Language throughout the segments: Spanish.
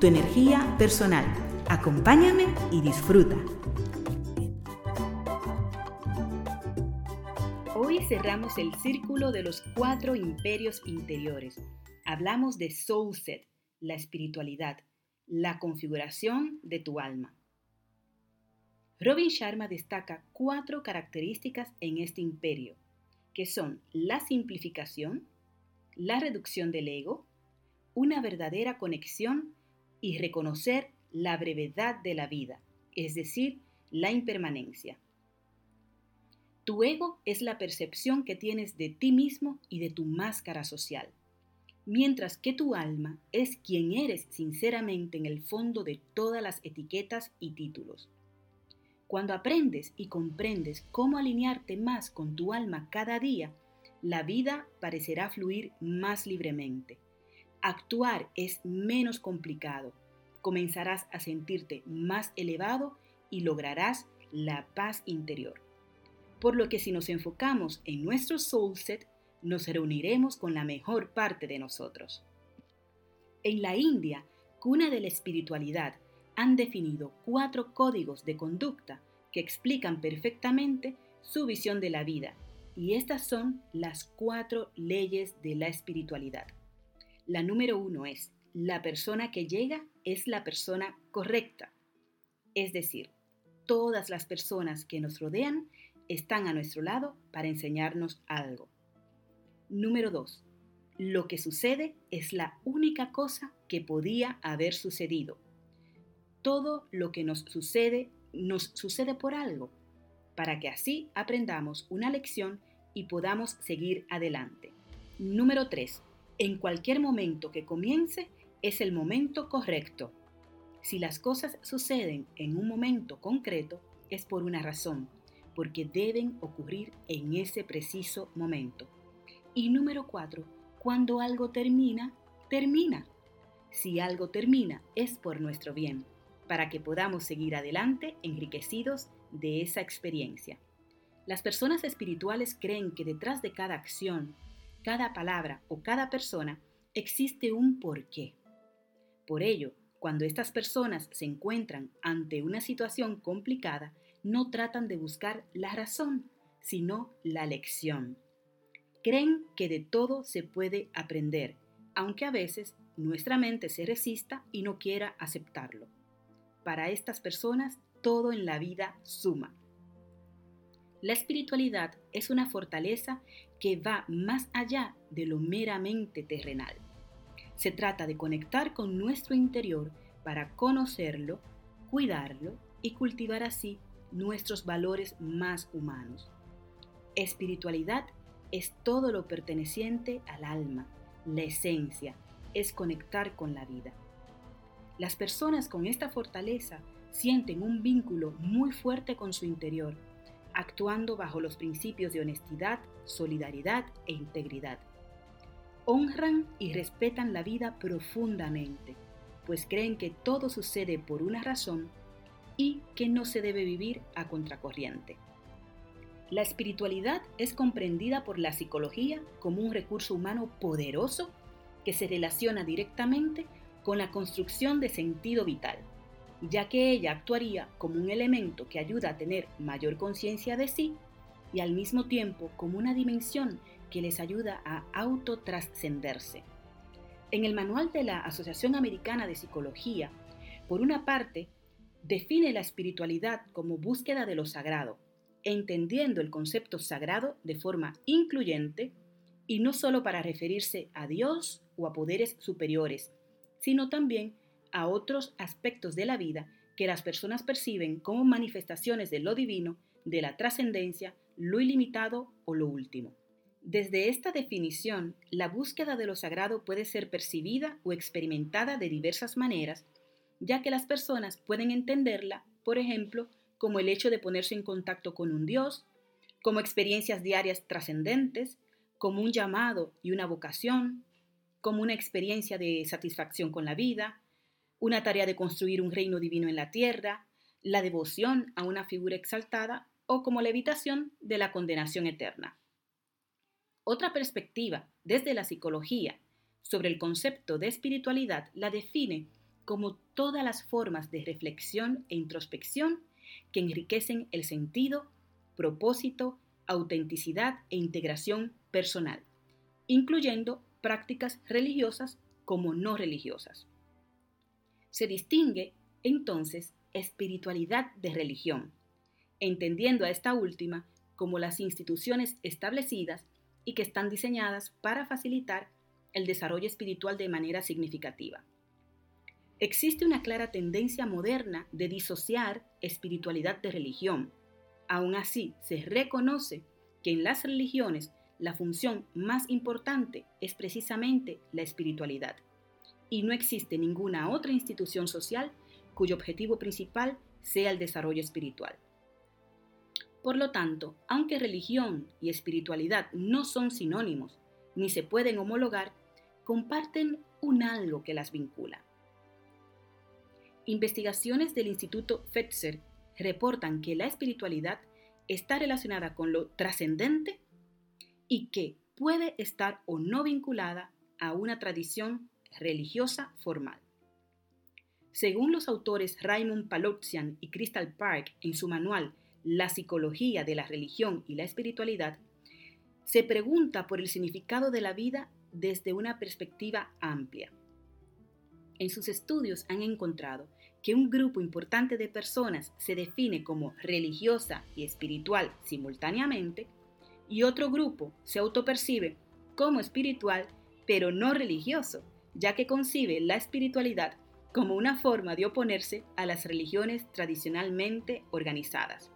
tu energía personal. Acompáñame y disfruta. Hoy cerramos el círculo de los cuatro imperios interiores. Hablamos de Soul Set, la espiritualidad, la configuración de tu alma. Robin Sharma destaca cuatro características en este imperio, que son la simplificación, la reducción del ego, una verdadera conexión y reconocer la brevedad de la vida, es decir, la impermanencia. Tu ego es la percepción que tienes de ti mismo y de tu máscara social, mientras que tu alma es quien eres sinceramente en el fondo de todas las etiquetas y títulos. Cuando aprendes y comprendes cómo alinearte más con tu alma cada día, la vida parecerá fluir más libremente actuar es menos complicado. Comenzarás a sentirte más elevado y lograrás la paz interior. Por lo que si nos enfocamos en nuestro soul set, nos reuniremos con la mejor parte de nosotros. En la India, cuna de la espiritualidad, han definido cuatro códigos de conducta que explican perfectamente su visión de la vida, y estas son las cuatro leyes de la espiritualidad. La número uno es, la persona que llega es la persona correcta. Es decir, todas las personas que nos rodean están a nuestro lado para enseñarnos algo. Número dos, lo que sucede es la única cosa que podía haber sucedido. Todo lo que nos sucede nos sucede por algo, para que así aprendamos una lección y podamos seguir adelante. Número 3 en cualquier momento que comience es el momento correcto. Si las cosas suceden en un momento concreto, es por una razón, porque deben ocurrir en ese preciso momento. Y número cuatro, cuando algo termina, termina. Si algo termina, es por nuestro bien, para que podamos seguir adelante enriquecidos de esa experiencia. Las personas espirituales creen que detrás de cada acción, cada palabra o cada persona existe un porqué. Por ello, cuando estas personas se encuentran ante una situación complicada, no tratan de buscar la razón, sino la lección. Creen que de todo se puede aprender, aunque a veces nuestra mente se resista y no quiera aceptarlo. Para estas personas, todo en la vida suma. La espiritualidad es una fortaleza que va más allá de lo meramente terrenal. Se trata de conectar con nuestro interior para conocerlo, cuidarlo y cultivar así nuestros valores más humanos. Espiritualidad es todo lo perteneciente al alma, la esencia, es conectar con la vida. Las personas con esta fortaleza sienten un vínculo muy fuerte con su interior actuando bajo los principios de honestidad, solidaridad e integridad. Honran y respetan la vida profundamente, pues creen que todo sucede por una razón y que no se debe vivir a contracorriente. La espiritualidad es comprendida por la psicología como un recurso humano poderoso que se relaciona directamente con la construcción de sentido vital ya que ella actuaría como un elemento que ayuda a tener mayor conciencia de sí y al mismo tiempo como una dimensión que les ayuda a autotrascenderse. En el manual de la Asociación Americana de Psicología, por una parte, define la espiritualidad como búsqueda de lo sagrado, entendiendo el concepto sagrado de forma incluyente y no solo para referirse a Dios o a poderes superiores, sino también a otros aspectos de la vida que las personas perciben como manifestaciones de lo divino, de la trascendencia, lo ilimitado o lo último. Desde esta definición, la búsqueda de lo sagrado puede ser percibida o experimentada de diversas maneras ya que las personas pueden entenderla, por ejemplo, como el hecho de ponerse en contacto con un Dios, como experiencias diarias trascendentes, como un llamado y una vocación, como una experiencia de satisfacción con la vida, una tarea de construir un reino divino en la tierra, la devoción a una figura exaltada o como la evitación de la condenación eterna. Otra perspectiva desde la psicología sobre el concepto de espiritualidad la define como todas las formas de reflexión e introspección que enriquecen el sentido, propósito, autenticidad e integración personal, incluyendo prácticas religiosas como no religiosas. Se distingue entonces espiritualidad de religión, entendiendo a esta última como las instituciones establecidas y que están diseñadas para facilitar el desarrollo espiritual de manera significativa. Existe una clara tendencia moderna de disociar espiritualidad de religión. Aún así, se reconoce que en las religiones la función más importante es precisamente la espiritualidad. Y no existe ninguna otra institución social cuyo objetivo principal sea el desarrollo espiritual. Por lo tanto, aunque religión y espiritualidad no son sinónimos, ni se pueden homologar, comparten un algo que las vincula. Investigaciones del Instituto Fetzer reportan que la espiritualidad está relacionada con lo trascendente y que puede estar o no vinculada a una tradición religiosa formal. Según los autores Raymond Palotsian y Crystal Park en su manual La psicología de la religión y la espiritualidad, se pregunta por el significado de la vida desde una perspectiva amplia. En sus estudios han encontrado que un grupo importante de personas se define como religiosa y espiritual simultáneamente y otro grupo se autopercibe como espiritual pero no religioso, ya que concibe la espiritualidad como una forma de oponerse a las religiones tradicionalmente organizadas.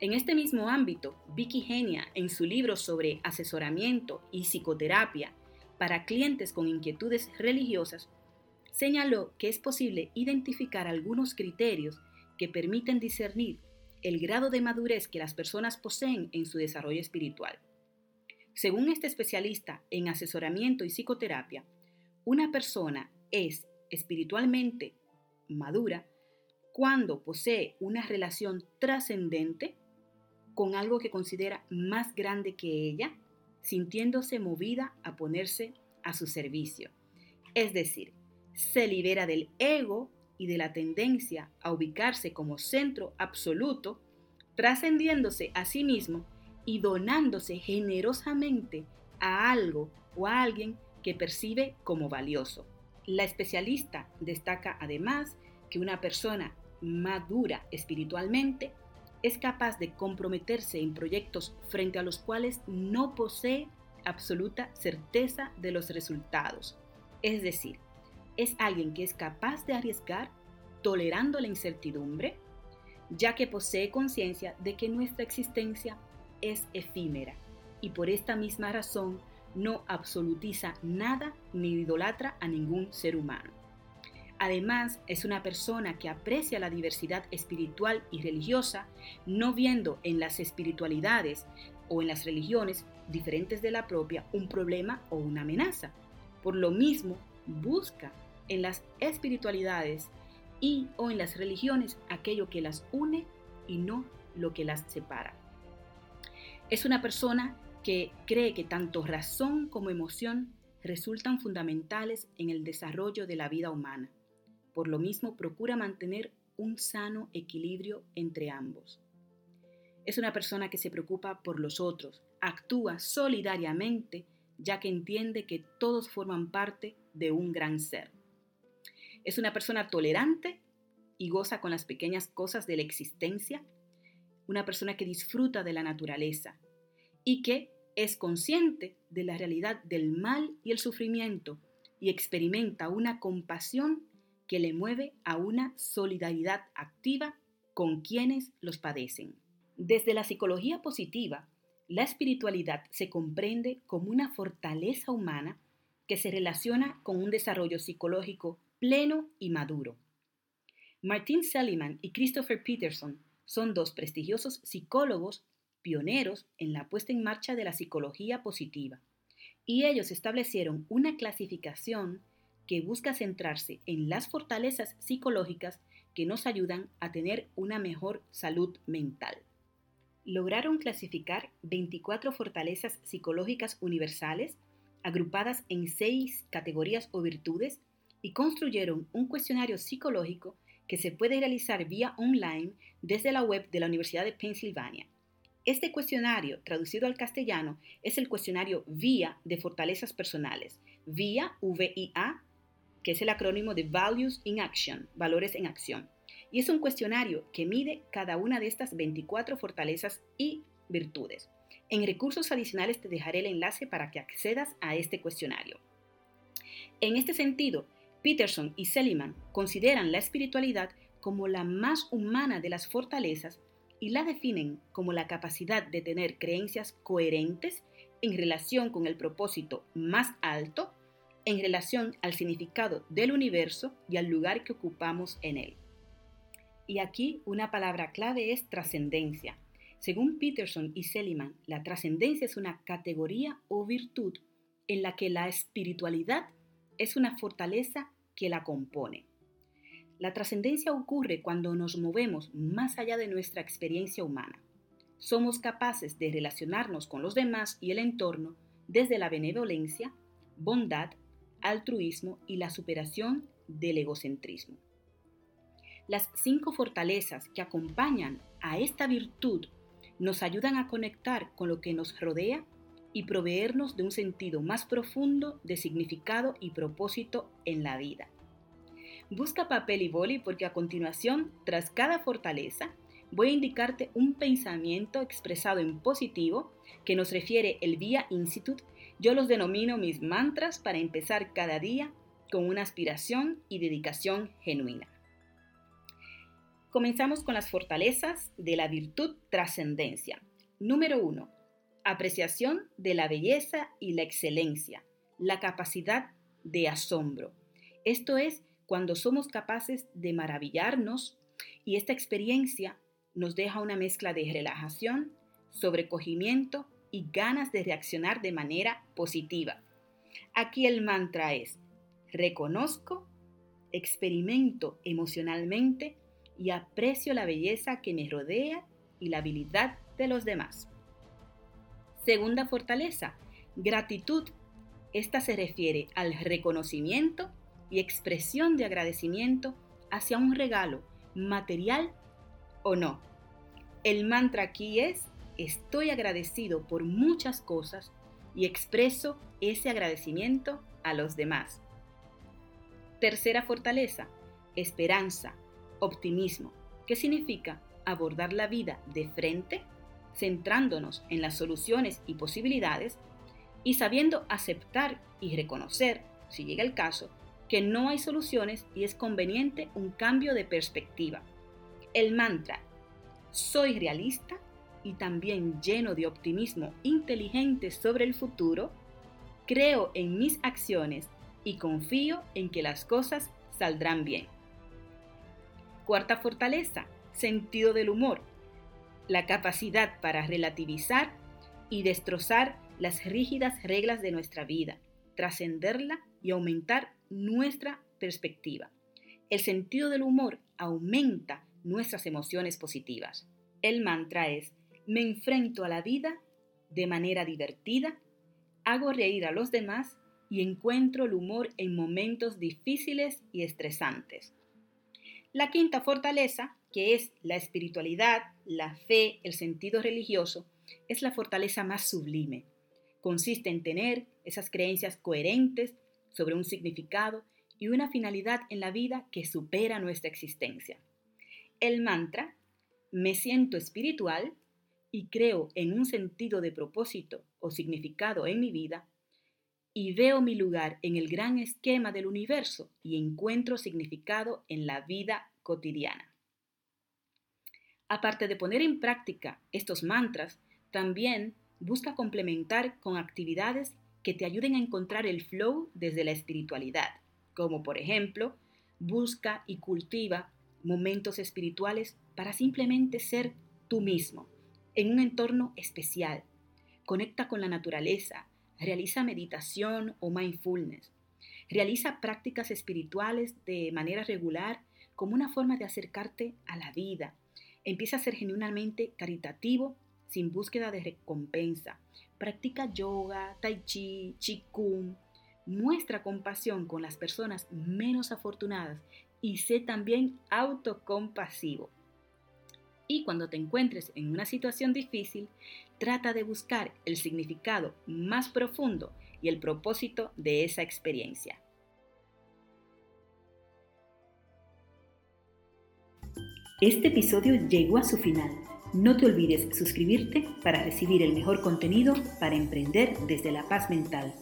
En este mismo ámbito, Vicky Genia, en su libro sobre asesoramiento y psicoterapia para clientes con inquietudes religiosas, señaló que es posible identificar algunos criterios que permiten discernir el grado de madurez que las personas poseen en su desarrollo espiritual. Según este especialista en asesoramiento y psicoterapia, una persona es espiritualmente madura cuando posee una relación trascendente con algo que considera más grande que ella, sintiéndose movida a ponerse a su servicio. Es decir, se libera del ego y de la tendencia a ubicarse como centro absoluto, trascendiéndose a sí mismo y donándose generosamente a algo o a alguien que percibe como valioso. La especialista destaca además que una persona madura espiritualmente es capaz de comprometerse en proyectos frente a los cuales no posee absoluta certeza de los resultados. Es decir, es alguien que es capaz de arriesgar tolerando la incertidumbre, ya que posee conciencia de que nuestra existencia es efímera y por esta misma razón no absolutiza nada ni idolatra a ningún ser humano. Además, es una persona que aprecia la diversidad espiritual y religiosa, no viendo en las espiritualidades o en las religiones diferentes de la propia un problema o una amenaza. Por lo mismo, busca en las espiritualidades y o en las religiones aquello que las une y no lo que las separa. Es una persona que cree que tanto razón como emoción resultan fundamentales en el desarrollo de la vida humana. Por lo mismo, procura mantener un sano equilibrio entre ambos. Es una persona que se preocupa por los otros, actúa solidariamente, ya que entiende que todos forman parte de un gran ser. Es una persona tolerante y goza con las pequeñas cosas de la existencia, una persona que disfruta de la naturaleza y que es consciente de la realidad del mal y el sufrimiento y experimenta una compasión que le mueve a una solidaridad activa con quienes los padecen. Desde la psicología positiva, la espiritualidad se comprende como una fortaleza humana que se relaciona con un desarrollo psicológico pleno y maduro. Martin Seligman y Christopher Peterson son dos prestigiosos psicólogos pioneros en la puesta en marcha de la psicología positiva, y ellos establecieron una clasificación que busca centrarse en las fortalezas psicológicas que nos ayudan a tener una mejor salud mental. Lograron clasificar 24 fortalezas psicológicas universales agrupadas en seis categorías o virtudes y construyeron un cuestionario psicológico que se puede realizar vía online desde la web de la Universidad de Pensilvania. Este cuestionario, traducido al castellano, es el cuestionario VIA de fortalezas personales, VIA, V-I-A, que es el acrónimo de Values in Action, valores en acción. Y es un cuestionario que mide cada una de estas 24 fortalezas y virtudes. En recursos adicionales te dejaré el enlace para que accedas a este cuestionario. En este sentido, Peterson y Seligman consideran la espiritualidad como la más humana de las fortalezas y la definen como la capacidad de tener creencias coherentes en relación con el propósito más alto en relación al significado del universo y al lugar que ocupamos en él. Y aquí una palabra clave es trascendencia. Según Peterson y Seligman, la trascendencia es una categoría o virtud en la que la espiritualidad es una fortaleza que la compone. La trascendencia ocurre cuando nos movemos más allá de nuestra experiencia humana. Somos capaces de relacionarnos con los demás y el entorno desde la benevolencia, bondad, altruismo y la superación del egocentrismo. Las cinco fortalezas que acompañan a esta virtud nos ayudan a conectar con lo que nos rodea y proveernos de un sentido más profundo de significado y propósito en la vida. Busca papel y boli porque a continuación, tras cada fortaleza, voy a indicarte un pensamiento expresado en positivo que nos refiere el Vía Institute yo los denomino mis mantras para empezar cada día con una aspiración y dedicación genuina. Comenzamos con las fortalezas de la virtud trascendencia. Número 1. Apreciación de la belleza y la excelencia, la capacidad de asombro. Esto es cuando somos capaces de maravillarnos y esta experiencia nos deja una mezcla de relajación, sobrecogimiento y ganas de reaccionar de manera positiva. Aquí el mantra es, reconozco, experimento emocionalmente y aprecio la belleza que me rodea y la habilidad de los demás. Segunda fortaleza, gratitud. Esta se refiere al reconocimiento y expresión de agradecimiento hacia un regalo, material o no. El mantra aquí es estoy agradecido por muchas cosas y expreso ese agradecimiento a los demás. Tercera fortaleza, esperanza, optimismo, que significa abordar la vida de frente, centrándonos en las soluciones y posibilidades y sabiendo aceptar y reconocer, si llega el caso, que no hay soluciones y es conveniente un cambio de perspectiva. El mantra, soy realista, y también lleno de optimismo inteligente sobre el futuro, creo en mis acciones y confío en que las cosas saldrán bien. Cuarta fortaleza, sentido del humor, la capacidad para relativizar y destrozar las rígidas reglas de nuestra vida, trascenderla y aumentar nuestra perspectiva. El sentido del humor aumenta nuestras emociones positivas. El mantra es, me enfrento a la vida de manera divertida, hago reír a los demás y encuentro el humor en momentos difíciles y estresantes. La quinta fortaleza, que es la espiritualidad, la fe, el sentido religioso, es la fortaleza más sublime. Consiste en tener esas creencias coherentes sobre un significado y una finalidad en la vida que supera nuestra existencia. El mantra, me siento espiritual, y creo en un sentido de propósito o significado en mi vida, y veo mi lugar en el gran esquema del universo y encuentro significado en la vida cotidiana. Aparte de poner en práctica estos mantras, también busca complementar con actividades que te ayuden a encontrar el flow desde la espiritualidad, como por ejemplo busca y cultiva momentos espirituales para simplemente ser tú mismo, en un entorno especial. Conecta con la naturaleza, realiza meditación o mindfulness. Realiza prácticas espirituales de manera regular como una forma de acercarte a la vida. Empieza a ser genuinamente caritativo sin búsqueda de recompensa. Practica yoga, tai chi, kung. Muestra compasión con las personas menos afortunadas y sé también autocompasivo. Y cuando te encuentres en una situación difícil, trata de buscar el significado más profundo y el propósito de esa experiencia. Este episodio llegó a su final. No te olvides suscribirte para recibir el mejor contenido para emprender desde la paz mental.